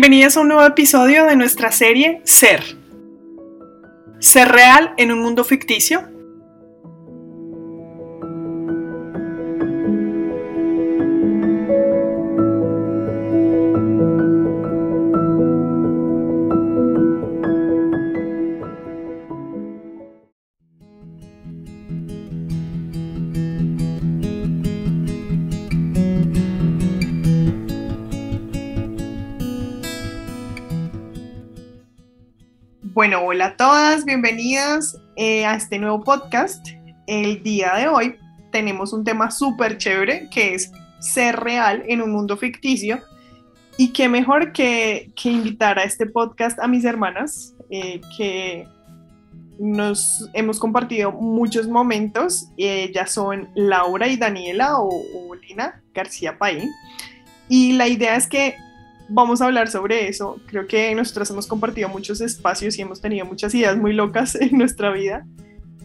Bienvenidos a un nuevo episodio de nuestra serie Ser. Ser real en un mundo ficticio Bueno, hola a todas, bienvenidas eh, a este nuevo podcast. El día de hoy tenemos un tema súper chévere que es ser real en un mundo ficticio. Y qué mejor que, invitar a este podcast a mis hermanas eh, que nos hemos compartido muchos momentos. Ellas son Laura y Daniela o, o Lina García Paín. Y la idea es que vamos a hablar sobre eso. Creo que nosotras hemos compartido muchos espacios y hemos tenido muchas ideas muy locas en nuestra vida.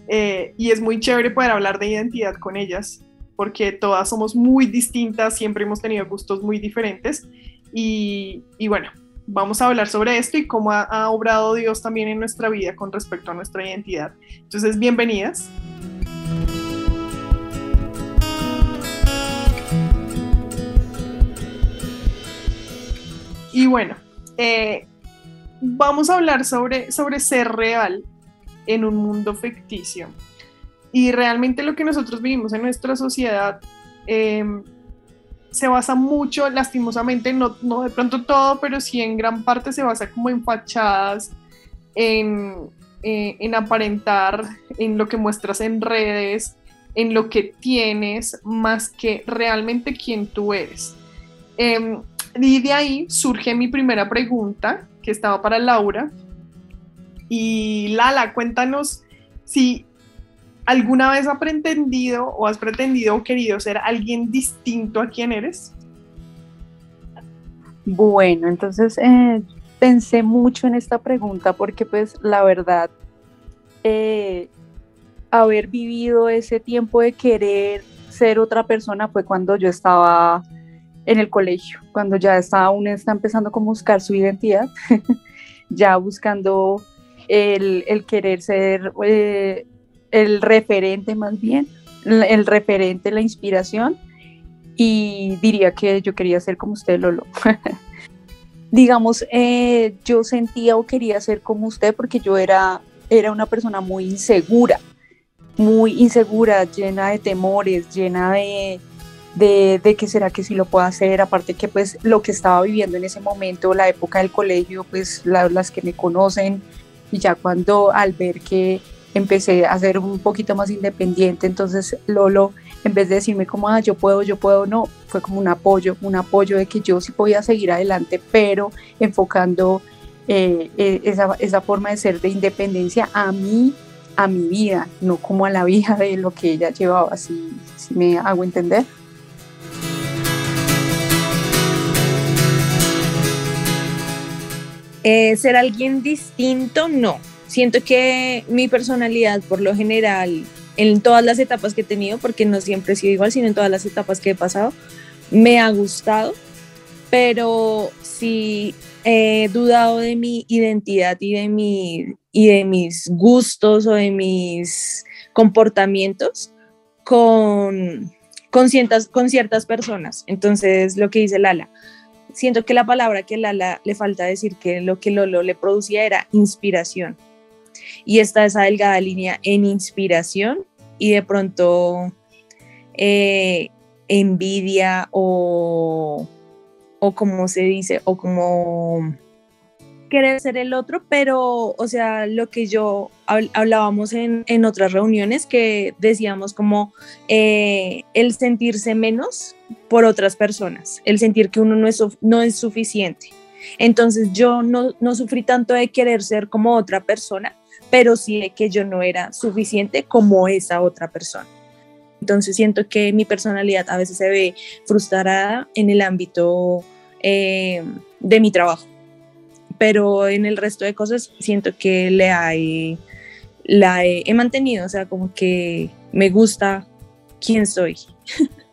Eh, y es muy chévere poder hablar de identidad con ellas, porque todas somos muy distintas, siempre hemos tenido gustos muy diferentes. Y, bueno, vamos a hablar sobre esto y cómo ha, ha obrado Dios también en nuestra vida con respecto a nuestra identidad. Entonces, bienvenidas. Y bueno, eh, vamos a hablar sobre, sobre ser real en un mundo ficticio. Y realmente lo que nosotros vivimos en nuestra sociedad em, se basa mucho, lastimosamente, no, no, de pronto todo, pero sí en gran parte se basa como en fachadas, en, eh, en aparentar, en lo que muestras en redes, en lo que tienes, más que realmente quién tú eres. Em, y de ahí surge mi primera pregunta, que estaba para Laura. Y Lala, cuéntanos si alguna vez has pretendido o has pretendido o querido ser alguien distinto a quien eres. Bueno, entonces eh, pensé mucho en esta pregunta porque pues la verdad, eh, haber vivido ese tiempo de querer ser otra persona fue cuando yo estaba en el colegio, cuando ya está, uno está empezando como buscar su identidad, ya buscando el, querer ser eh, el referente más bien, el referente, la inspiración, y diría que yo quería ser como usted, Lolo. Digamos, eh, yo sentía o quería ser como usted porque yo era, era una persona muy insegura, muy insegura, llena de temores, llena de, de, de qué será que sí lo puedo hacer, aparte que pues lo que estaba viviendo en ese momento, la época del colegio, pues las que me conocen, y ya cuando al ver que empecé a ser un poquito más independiente, entonces Lolo, en vez de decirme como, ah, yo puedo, yo puedo, no, fue como un apoyo, un apoyo de que yo sí podía seguir adelante, pero enfocando eh, eh, esa, esa forma de ser de independencia a mí, a mi vida, no como a la vida de lo que ella llevaba, si, si me hago entender. Eh, ser alguien distinto, no. Siento que mi personalidad, por lo general, en todas las etapas que he tenido, porque no siempre he sido igual, sino en todas las etapas que he pasado, me ha gustado, pero sí he dudado de mi identidad y de, mi, y de mis gustos o de mis comportamientos con, con, ciertas, con ciertas personas. Entonces, lo que dice Lala, siento que la palabra que Lala le falta decir que lo que Lolo le producía era inspiración. Y está esa delgada línea en inspiración y de pronto eh, envidia o, o como se dice, o como querer ser el otro, pero, o sea, lo que yo hablábamos en, en otras reuniones, que decíamos como eh, el sentirse menos por otras personas, el sentir que uno no es, no es suficiente. Entonces yo no, no sufrí tanto de querer ser como otra persona, pero sí de que yo no era suficiente como esa otra persona. Entonces siento que mi personalidad a veces se ve frustrada en el ámbito eh, de mi trabajo pero en el resto de cosas siento que le hay, la he, mantenido, o sea, como que me gusta quién soy.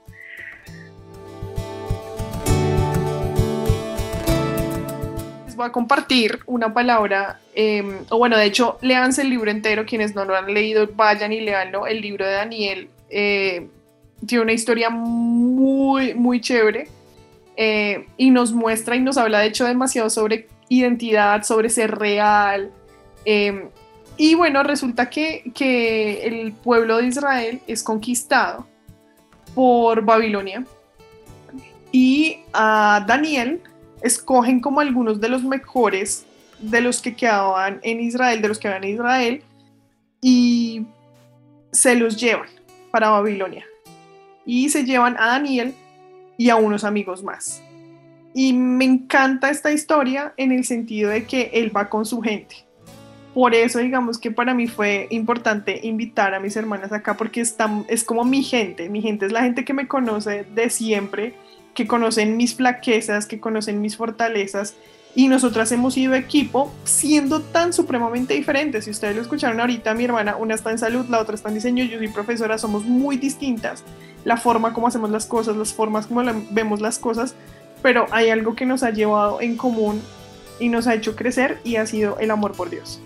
voy a compartir una palabra, em, o bueno, de hecho, léanse el libro entero, quienes no lo han leído, vayan y leanlo, el libro de Daniel eh, tiene una historia muy, muy chévere eh, y nos muestra y nos habla de hecho demasiado sobre identidad, sobre ser real. Y bueno, resulta que, que el pueblo de Israel es conquistado por Babilonia y a Daniel escogen como algunos de los mejores de los que quedaban en Israel, de los que habían en Israel, y se los llevan para Babilonia. Y se llevan a Daniel y a unos amigos más. Y me encanta esta historia en el sentido de que él va con su gente. Por eso digamos que para mí fue importante invitar a mis hermanas acá porque están, es como mi gente, mi gente es la gente que me conoce de siempre, que conocen mis flaquezas, que conocen mis fortalezas y nosotras hemos sido equipo siendo tan supremamente diferentes. Si ustedes lo escucharon ahorita, mi hermana, una está en salud, la otra está en diseño, yo soy profesora, somos muy distintas. La forma como hacemos las cosas, las formas como vemos las cosas, pero hay algo que nos ha llevado en común y nos ha hecho crecer y ha sido el amor por Dios.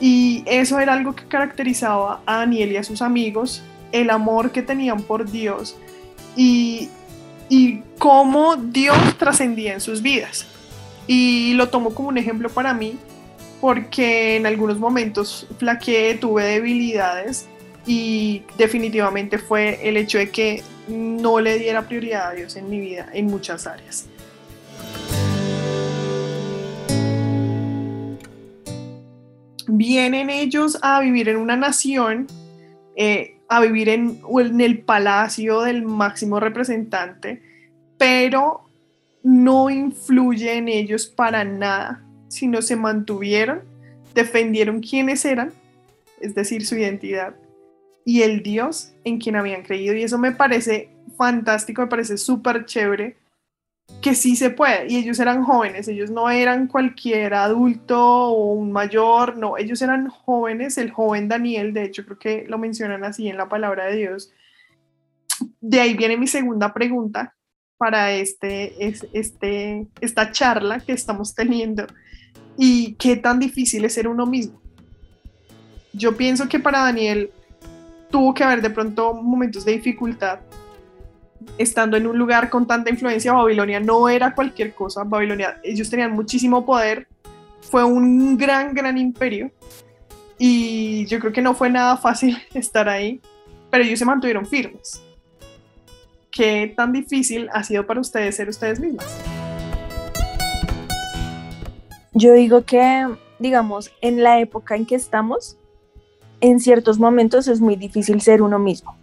Y eso era algo que caracterizaba a Daniel y a sus amigos, el amor que tenían por Dios y, y cómo Dios trascendía en sus vidas. Y lo tomo como un ejemplo para mí porque en algunos momentos flaqueé, tuve debilidades y definitivamente fue el hecho de que no le diera prioridad a Dios en mi vida en muchas áreas. Vienen ellos a vivir en una nación, eh, a vivir en, en el palacio del máximo representante, pero no influye en ellos para nada, sino se mantuvieron, defendieron quiénes eran, es decir, su identidad, y el Dios en quien habían creído. Y eso me parece fantástico, me parece súper chévere, que sí se puede. Y ellos eran jóvenes, ellos no eran cualquier adulto o un mayor, no, ellos eran jóvenes, el joven Daniel, de hecho creo que lo mencionan así en la palabra de Dios. De ahí viene mi segunda pregunta, para este, este, esta charla que estamos teniendo y qué tan difícil es ser uno mismo. Yo pienso que para Daniel tuvo que haber de pronto momentos de dificultad estando en un lugar con tanta influencia. Babilonia no era cualquier cosa. Babilonia, ellos tenían muchísimo poder. Fue un gran, gran imperio. Y yo creo que no fue nada fácil estar ahí, pero ellos se mantuvieron firmes. ¿qué tan difícil ha sido para ustedes ser ustedes mismas? Yo digo que, digamos, en la época en que estamos, en ciertos momentos es muy difícil ser uno mismo.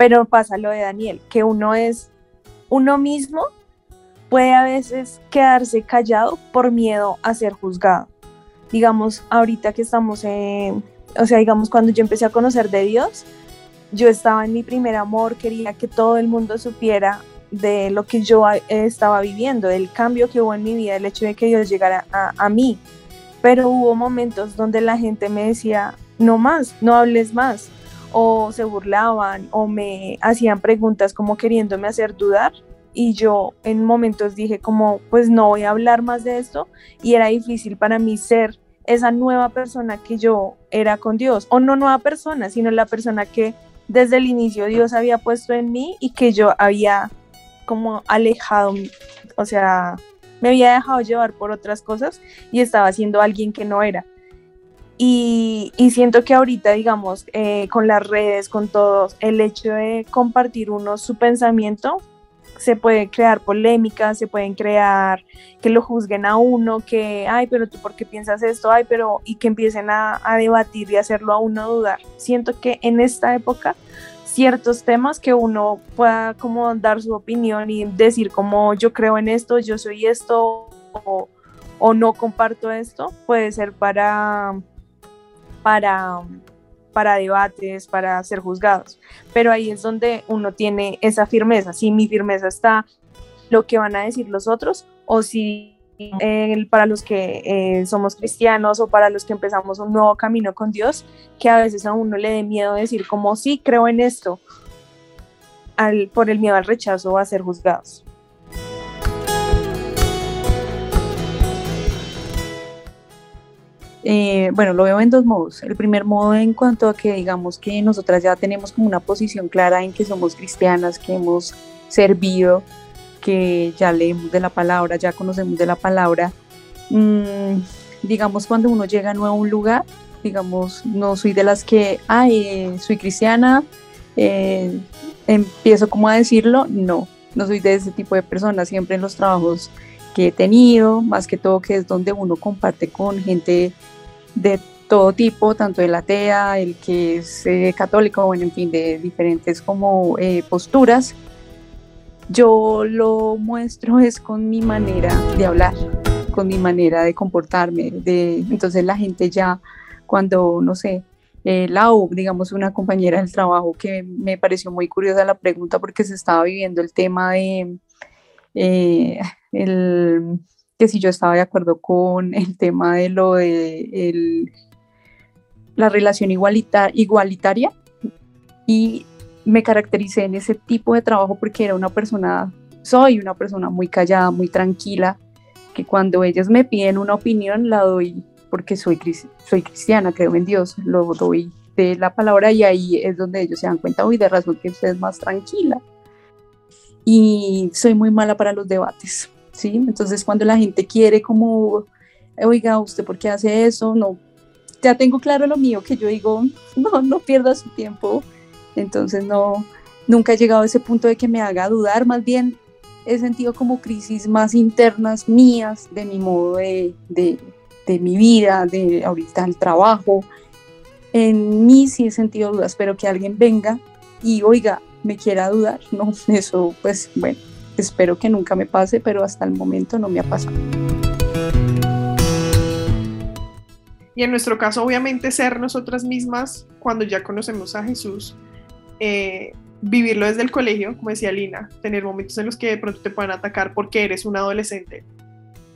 Pero pasa lo de Daniel, que uno es uno mismo, puede a veces quedarse callado por miedo a ser juzgado. Digamos, ahorita que estamos en, o sea, digamos, cuando yo empecé a conocer de Dios, yo estaba en mi primer amor, quería que todo el mundo supiera de lo que yo estaba viviendo, del cambio que hubo en mi vida, el hecho de que Dios llegara a, mí. Pero hubo momentos donde la gente me decía, no más, no hables más, o se burlaban, o me hacían preguntas como queriéndome hacer dudar. Y yo en momentos dije como, pues no voy a hablar más de esto. Y era difícil para mí ser esa nueva persona que yo era con Dios. O no nueva persona, sino la persona que desde el inicio Dios había puesto en mí y que yo había como alejado, o sea, me había dejado llevar por otras cosas y estaba siendo alguien que no era. Y, siento que ahorita, digamos, eh, con las redes, con todos, el hecho de compartir uno su pensamiento se puede crear polémicas, se pueden crear que lo juzguen a uno, que, ay, pero tú por qué piensas esto, ay, pero, y que empiecen a, debatir y hacerlo a uno dudar. Siento que en esta época ciertos temas que uno pueda como dar su opinión y decir como yo creo en esto, yo soy esto o, o no comparto esto, puede ser para, para para debates, para ser juzgados. Pero ahí es donde uno tiene esa firmeza, si mi firmeza está lo que van a decir los otros o si para los que eh, somos cristianos o para los que empezamos un nuevo camino con Dios, que a veces a uno le dé miedo decir como sí, creo en esto, al, por el miedo al rechazo a ser juzgados. Eh, bueno, lo veo en dos modos. El primer modo en cuanto a que digamos que nosotras ya tenemos como una posición clara en que somos cristianas, que hemos servido, que ya leemos de la palabra, ya conocemos de la palabra. Mm, digamos, cuando uno llega nuevo a un lugar, digamos, no soy de las que, ay, soy cristiana, eh, empiezo como a decirlo, no, no soy de ese tipo de personas, siempre en los trabajos que he tenido, más que todo que es donde uno comparte con gente de todo tipo, tanto el atea, el que es eh, católico, bueno, en fin, de diferentes como eh, posturas. Yo lo muestro es con mi manera de hablar, con mi manera de comportarme, de, entonces la gente ya cuando, no sé, eh, Lau, digamos, una compañera del trabajo que me pareció muy curiosa la pregunta porque se estaba viviendo el tema de eh, el, que si yo estaba de acuerdo con el tema de lo de la relación igualita, igualitaria y me caractericé en ese tipo de trabajo porque era una persona, soy una persona muy callada, muy tranquila, que cuando ellos me piden una opinión la doy porque soy, soy cristiana, creo en Dios, lo doy de la palabra y ahí es donde ellos se dan cuenta, uy, de razón que usted es más tranquila. Y soy muy mala para los debates, ¿sí? Entonces cuando la gente quiere como, oiga, ¿usted por qué hace eso? No, ya tengo claro lo mío, que yo digo, no, no pierda su tiempo. Entonces no, nunca he llegado a ese punto de que me haga dudar, más bien he sentido como crisis más internas mías de mi modo de, de, de mi vida, de ahorita el trabajo. En mí sí he sentido dudas, pero que alguien venga y oiga, me quiera dudar, no, eso pues bueno, espero que nunca me pase, pero hasta el momento no me ha pasado. Y en nuestro caso, obviamente, ser nosotras mismas cuando ya conocemos a Jesús, eh, vivirlo desde el colegio, como decía Lina, tener momentos en los que de pronto te puedan atacar porque eres un adolescente.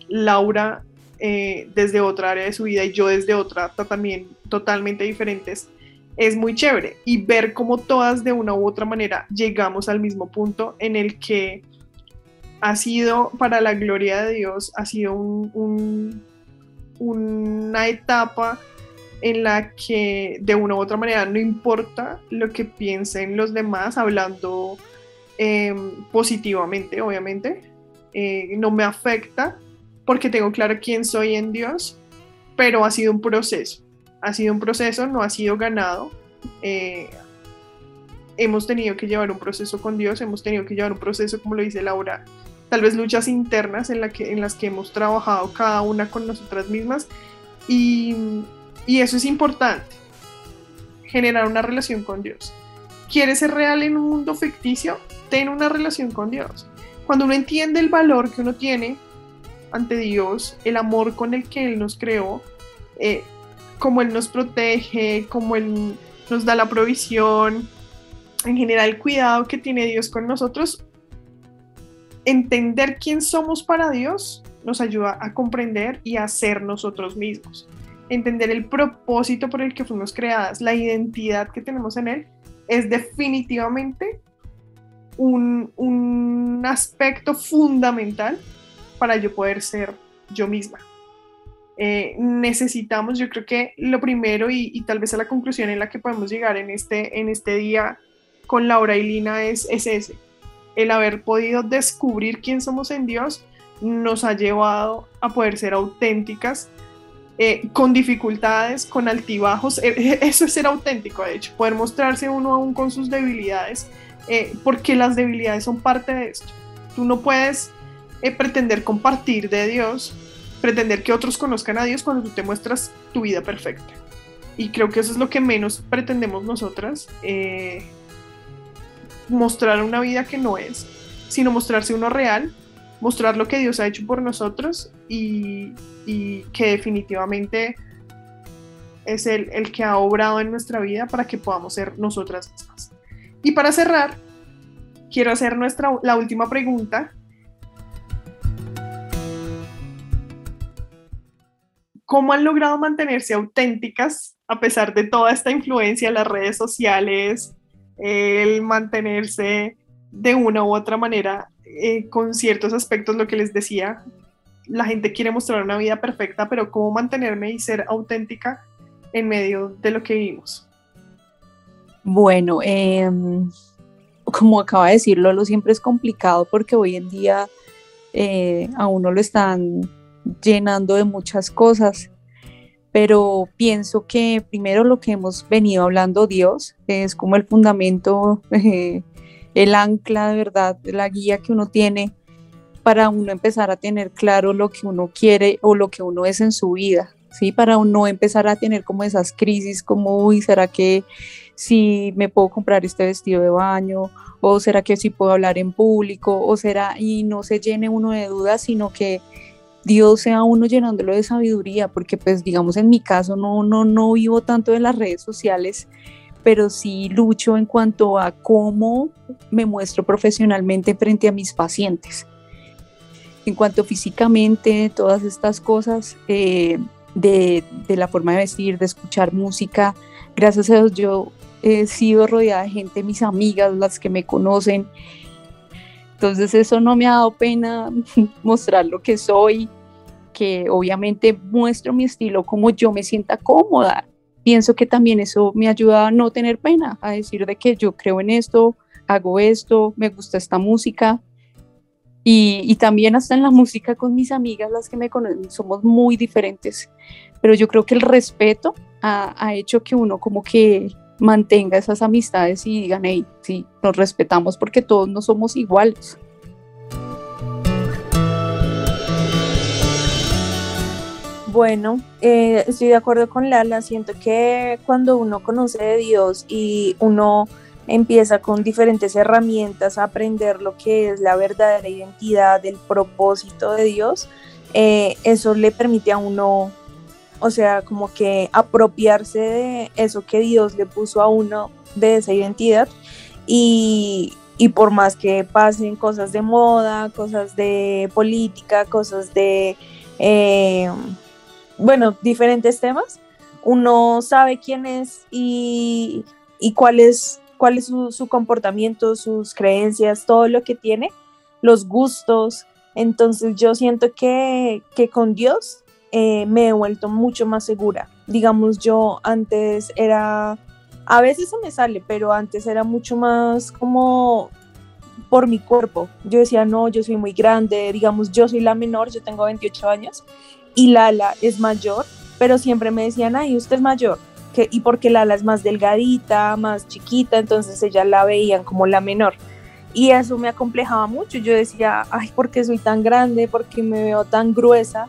Laura eh, desde otra área de su vida y yo desde otra también totalmente diferentes, es muy chévere. Y ver cómo todas de una u otra manera llegamos al mismo punto en el que ha sido, para la gloria de Dios, ha sido una etapa en la que de una u otra manera no importa lo que piensen los demás, hablando em, positivamente, obviamente, eh, no me afecta porque tengo claro quién soy en Dios, pero ha sido un proceso, ha sido un proceso, no ha sido ganado. Eh, hemos tenido que llevar un proceso con Dios, hemos tenido que llevar un proceso, como lo dice Laura, tal vez luchas internas en, las que hemos trabajado cada una con nosotras mismas y, y eso es importante, generar una relación con Dios. ¿Quieres ser real en un mundo ficticio? Ten una relación con Dios. Cuando uno entiende el valor que uno tiene, ante Dios, el amor con el que Él nos creó, eh, como Él nos protege, como Él nos da la provisión, en general el cuidado que tiene Dios con nosotros, entender quién somos para Dios nos ayuda a comprender y a ser nosotros mismos. Entender el propósito por el que fuimos creadas, la identidad que tenemos en Él, es definitivamente un, un aspecto fundamental para yo poder ser yo misma. Eh, necesitamos, yo creo que lo primero y, tal vez a la conclusión en la que podemos llegar en este, en este día con Laura y Lina es, es ese, el haber podido descubrir quién somos en Dios nos ha llevado a poder ser auténticas, eh, con dificultades, con altibajos. Eh, eso es ser auténtico, de hecho, poder mostrarse uno aún con sus debilidades, porque las debilidades son parte de esto. Tú no puedes pretender compartir de Dios, pretender que otros conozcan a Dios cuando tú te muestras tu vida perfecta. Y creo que eso es lo que menos pretendemos nosotras, eh, mostrar una vida que no es, sino mostrarse uno real, mostrar lo que Dios ha hecho por nosotros y, que definitivamente es el, el, que ha obrado en nuestra vida para que podamos ser nosotras mismas. Y para cerrar, quiero hacer nuestra, la última pregunta cómo han logrado mantenerse auténticas a pesar de toda esta influencia las redes sociales, el mantenerse de una u otra manera eh, con ciertos aspectos, lo que les decía, la gente quiere mostrar una vida perfecta, pero cómo mantenerme y ser auténtica en medio de lo que vivimos. Bueno, em, como acaba de decirlo, lo siempre es complicado porque hoy en día eh, a uno lo están llenando de muchas cosas, pero pienso que primero lo que hemos venido hablando Dios es como el fundamento, eh, el ancla de verdad, la guía que uno tiene para uno empezar a tener claro lo que uno quiere o lo que uno es en su vida, ¿sí? Para uno empezar a tener como esas crisis como, uy, ¿será que si me puedo comprar este vestido de baño? ¿O será que si puedo hablar en público? ¿O será, y no se llene uno de dudas, sino que Dios sea uno llenándolo de sabiduría? Porque pues digamos en mi caso no, no, no vivo tanto de las redes sociales, pero sí lucho en cuanto a cómo me muestro profesionalmente frente a mis pacientes en cuanto físicamente, todas estas cosas, eh, de, la forma de vestir, de escuchar música, gracias a Dios yo he sido rodeada de gente, mis amigas, las que me conocen. Entonces eso no me ha dado pena mostrar lo que soy, que obviamente muestro mi estilo como yo me sienta cómoda. Pienso que también eso me ayuda a no tener pena, a decir de que yo creo en esto, hago esto, me gusta esta música, y, también hasta en la música con mis amigas, las que me conocen, somos muy diferentes. Pero yo creo que el respeto ha, hecho que uno como que mantenga esas amistades y digan, hey, sí, nos respetamos porque todos no somos iguales. Bueno, eh, estoy de acuerdo con Lala. Siento que cuando uno conoce de Dios y uno empieza con diferentes herramientas a aprender lo que es la verdadera identidad, el propósito de Dios, eh, eso le permite a uno, o sea, como que apropiarse de eso que Dios le puso a uno, de esa identidad, y, por más que pasen cosas de moda, cosas de política, cosas de, eh, bueno, diferentes temas, uno sabe quién es y, y cuál es cuál es su, comportamiento, sus creencias, todo lo que tiene, los gustos. Entonces yo siento que, con Dios eh, me he vuelto mucho más segura. Digamos, yo antes era, a veces se me sale, pero antes era mucho más como por mi cuerpo. Yo decía, no, yo soy muy grande, digamos, yo soy la menor, yo tengo 28 años y Lala es mayor, pero siempre me decían, ay, usted es mayor y porque Lala es más delgadita, más chiquita, entonces ella la veían como la menor. Y eso me acomplejaba mucho. Yo decía, ay, ¿por qué soy tan grande? ¿Por qué me veo tan gruesa?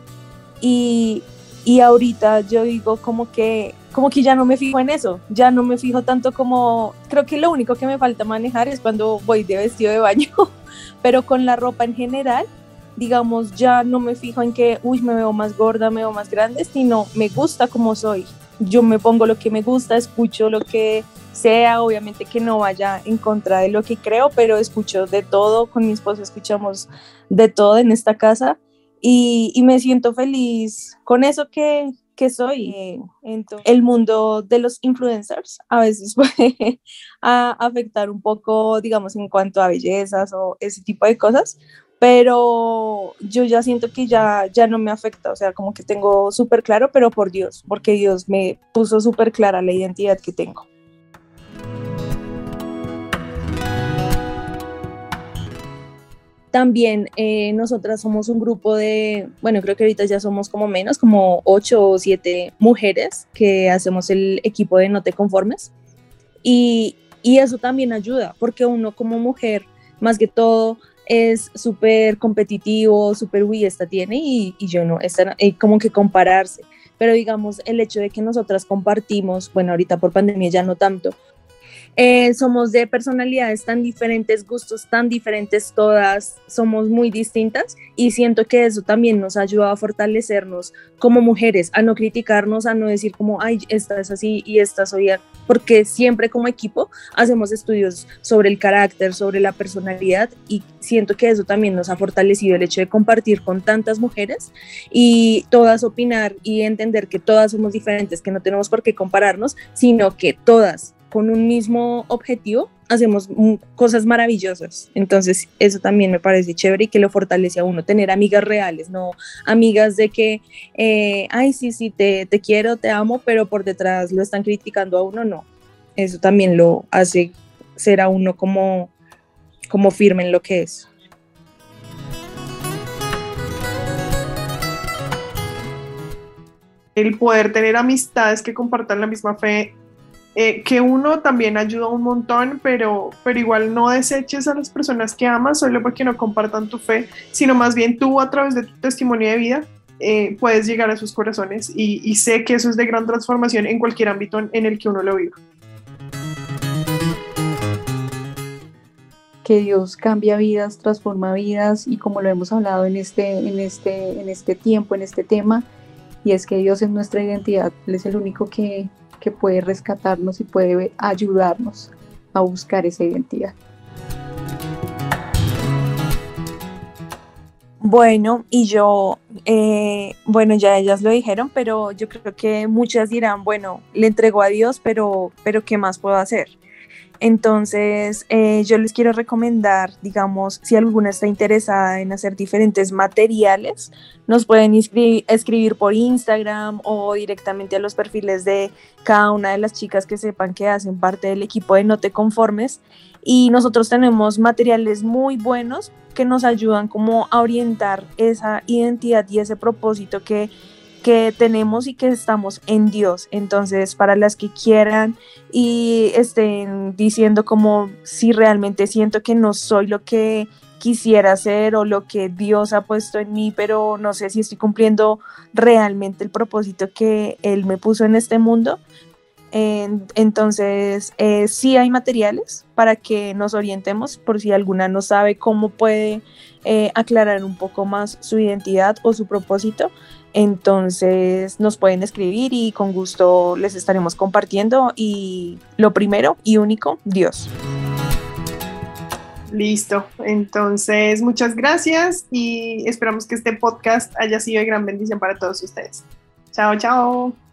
Y, y ahorita yo digo como que, como que ya no me fijo en eso, ya no me fijo tanto como, creo que lo único que me falta manejar es cuando voy de vestido de baño, pero con la ropa en general, digamos, ya no me fijo en que, uy, me veo más gorda, me veo más grande, sino me gusta como soy. Yo me pongo lo que me gusta, escucho lo que sea, obviamente que no vaya en contra de lo que creo, pero escucho de todo, con mi esposo escuchamos de todo en esta casa y, me siento feliz con eso que, que soy. Entonces, el mundo de los influencers a veces puede afectar un poco, digamos, en cuanto a bellezas o ese tipo de cosas, pero yo ya siento que ya, ya no me afecta, o sea, como que tengo súper claro, pero por Dios, porque Dios me puso súper clara la identidad que tengo. También eh, nosotras somos un grupo de, bueno, creo que ahorita ya somos como menos, como ocho o siete mujeres que hacemos el equipo de No Te Conformes. Y, y eso también ayuda, porque uno como mujer, más que todo, es súper competitivo, súper, uy, esta tiene y, y yo no, esta, eh, como que compararse. Pero digamos, el hecho de que nosotras compartimos, bueno, ahorita por pandemia ya no tanto, eh, somos de personalidades tan diferentes, gustos tan diferentes, todas somos muy distintas y siento que eso también nos ayuda a fortalecernos como mujeres, a no criticarnos, a no decir como, ay, esta es así y esta soy, porque siempre como equipo hacemos estudios sobre el carácter, sobre la personalidad y siento que eso también nos ha fortalecido el hecho de compartir con tantas mujeres y todas opinar y entender que todas somos diferentes, que no tenemos por qué compararnos, sino que todas con un mismo objetivo, hacemos cosas maravillosas. Entonces, eso también me parece chévere y que lo fortalece a uno, tener amigas reales, no amigas de que, eh, ay, sí, sí, te, te quiero, te amo, pero por detrás lo están criticando a uno, no. Eso también lo hace ser a uno como, como firme en lo que es. El poder tener amistades que compartan la misma fe eh, que uno también ayuda un montón, pero, pero igual no deseches a las personas que amas solo porque no compartan tu fe, sino más bien tú a través de tu testimonio de vida eh, puedes llegar a sus corazones y, sé que eso es de gran transformación en cualquier ámbito en, el que uno lo viva. que Dios cambia vidas, transforma vidas y como lo hemos hablado en este, en este, en este tiempo, en este tema, y es que Dios es nuestra identidad, Él es el único que, que puede rescatarnos y puede ayudarnos a buscar esa identidad. Bueno, y yo, eh, bueno, ya ellas lo dijeron, pero yo creo que muchas dirán, bueno, le entrego a Dios, pero, pero ¿qué más puedo hacer? Entonces, eh, yo les quiero recomendar, digamos, si alguna está interesada en hacer diferentes materiales, nos pueden escribir por Instagram o directamente a los perfiles de cada una de las chicas que sepan que hacen parte del equipo de No Te Conformes. Y nosotros tenemos materiales muy buenos que nos ayudan como a orientar esa identidad y ese propósito que que tenemos y que estamos en Dios. Entonces, para las que quieran y estén diciendo como si realmente siento que no soy lo que quisiera ser o lo que Dios ha puesto en mí, pero no sé si estoy cumpliendo realmente el propósito que Él me puso en este mundo. entonces, eh, sí hay materiales para que nos orientemos por si alguna no sabe cómo puede eh, aclarar un poco más su identidad o su propósito. Entonces nos pueden escribir y con gusto les estaremos compartiendo. Y lo primero y único, Dios. Listo, entonces muchas gracias y esperamos que este podcast haya sido de gran bendición para todos ustedes. Chao, chao.